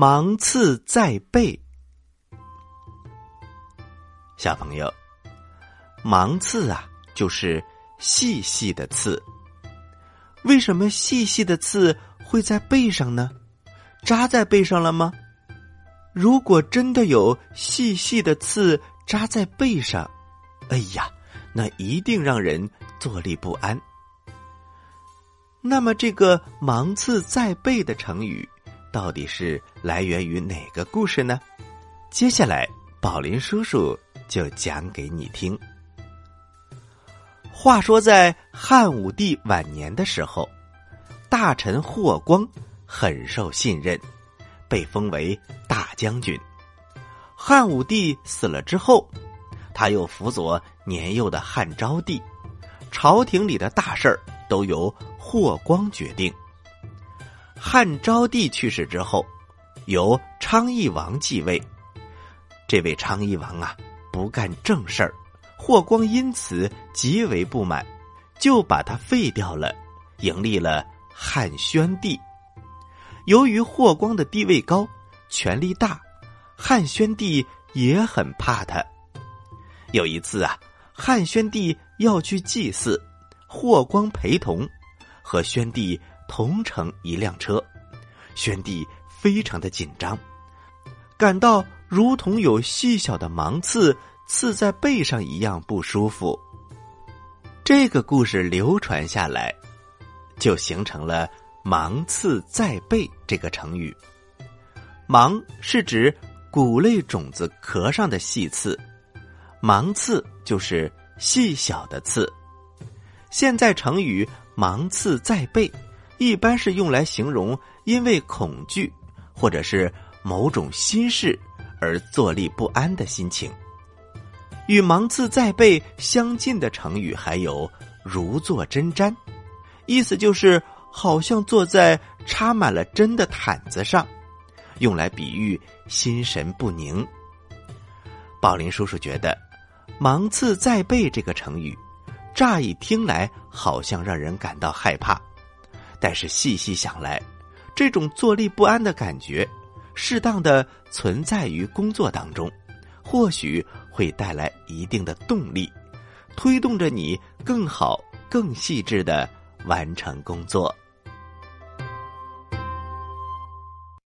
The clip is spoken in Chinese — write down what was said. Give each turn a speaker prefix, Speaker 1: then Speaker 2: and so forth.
Speaker 1: 芒刺在背。小朋友，芒刺啊，就是细细的刺。为什么细细的刺会在背上呢？扎在背上了吗？如果真的有细细的刺扎在背上，哎呀，那一定让人坐立不安。那么，这个“芒刺在背”的成语，到底是来源于哪个故事呢？接下来，宝林叔叔就讲给你听。话说，在汉武帝晚年的时候，大臣霍光很受信任，被封为大将军。汉武帝死了之后，他又辅佐年幼的汉昭帝，朝廷里的大事儿都由霍光决定。汉昭帝去世之后，由昌邑王继位。这位昌邑王啊，不干正事儿，霍光因此极为不满，就把他废掉了，迎立了汉宣帝。由于霍光的地位高，权力大，汉宣帝也很怕他。有一次啊，汉宣帝要去祭祀，霍光陪同，和宣帝同乘一辆车，宣帝非常的紧张，感到。如同有细小的芒刺刺在背上一样不舒服。这个故事流传下来，就形成了“芒刺在背”这个成语。芒是指谷类种子壳上的细刺，芒刺就是细小的刺。现在成语“芒刺在背”一般是用来形容因为恐惧或者是某种心事。而坐立不安的心情，与“芒刺在背”相近的成语还有“如坐针毡”，意思就是好像坐在插满了针的毯子上，用来比喻心神不宁。宝林叔叔觉得，“芒刺在背”这个成语，乍一听来好像让人感到害怕，但是细细想来，这种坐立不安的感觉。适当的存在于工作当中，或许会带来一定的动力，推动着你更好、更细致的完成工作。